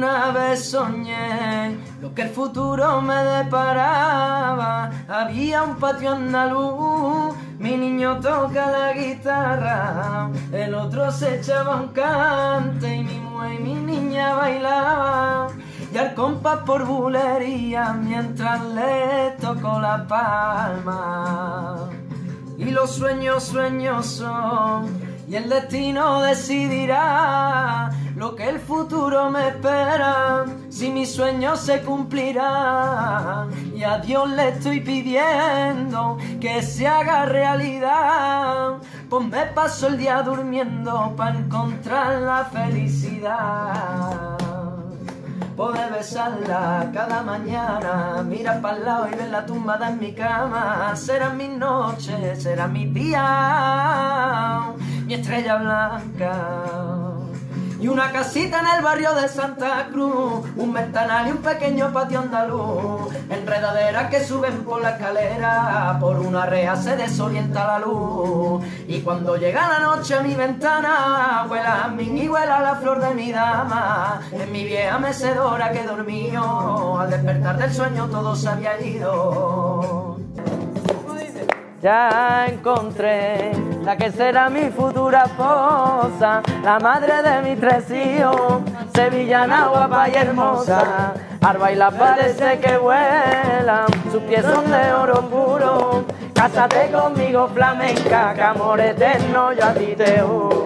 Una vez soñé lo que el futuro me deparaba. Había un patio andaluz, mi niño toca la guitarra, el otro se echaba un cante y mi mujer y mi niña bailaba. Y al compás por bulería mientras le tocó la palma. Y los sueños, sueños son y el destino decidirá lo que el futuro me espera, si mis sueños se cumplirán. Y a Dios le estoy pidiendo que se haga realidad, pues me paso el día durmiendo para encontrar la felicidad. Poder besarla cada mañana, mira para el lado y ver la tumbada en mi cama. Será mis noches, será mi día mi estrella blanca. Y una casita en el barrio de Santa Cruz, un ventanal y un pequeño patio andaluz, enredaderas que suben por la escalera, por una rea se desorienta la luz. Y cuando llega la noche a mi ventana, huela a mí y huela la flor de mi dama, en mi vieja mecedora que dormió, al despertar del sueño todo se había ido. Ya encontré la que será mi futura esposa, la madre de mis tres hijos, sevillana guapa y hermosa. Arba y la parece que vuelan, sus pies son de oro puro. Cásate conmigo flamenca, que amor eterno yo a te juro.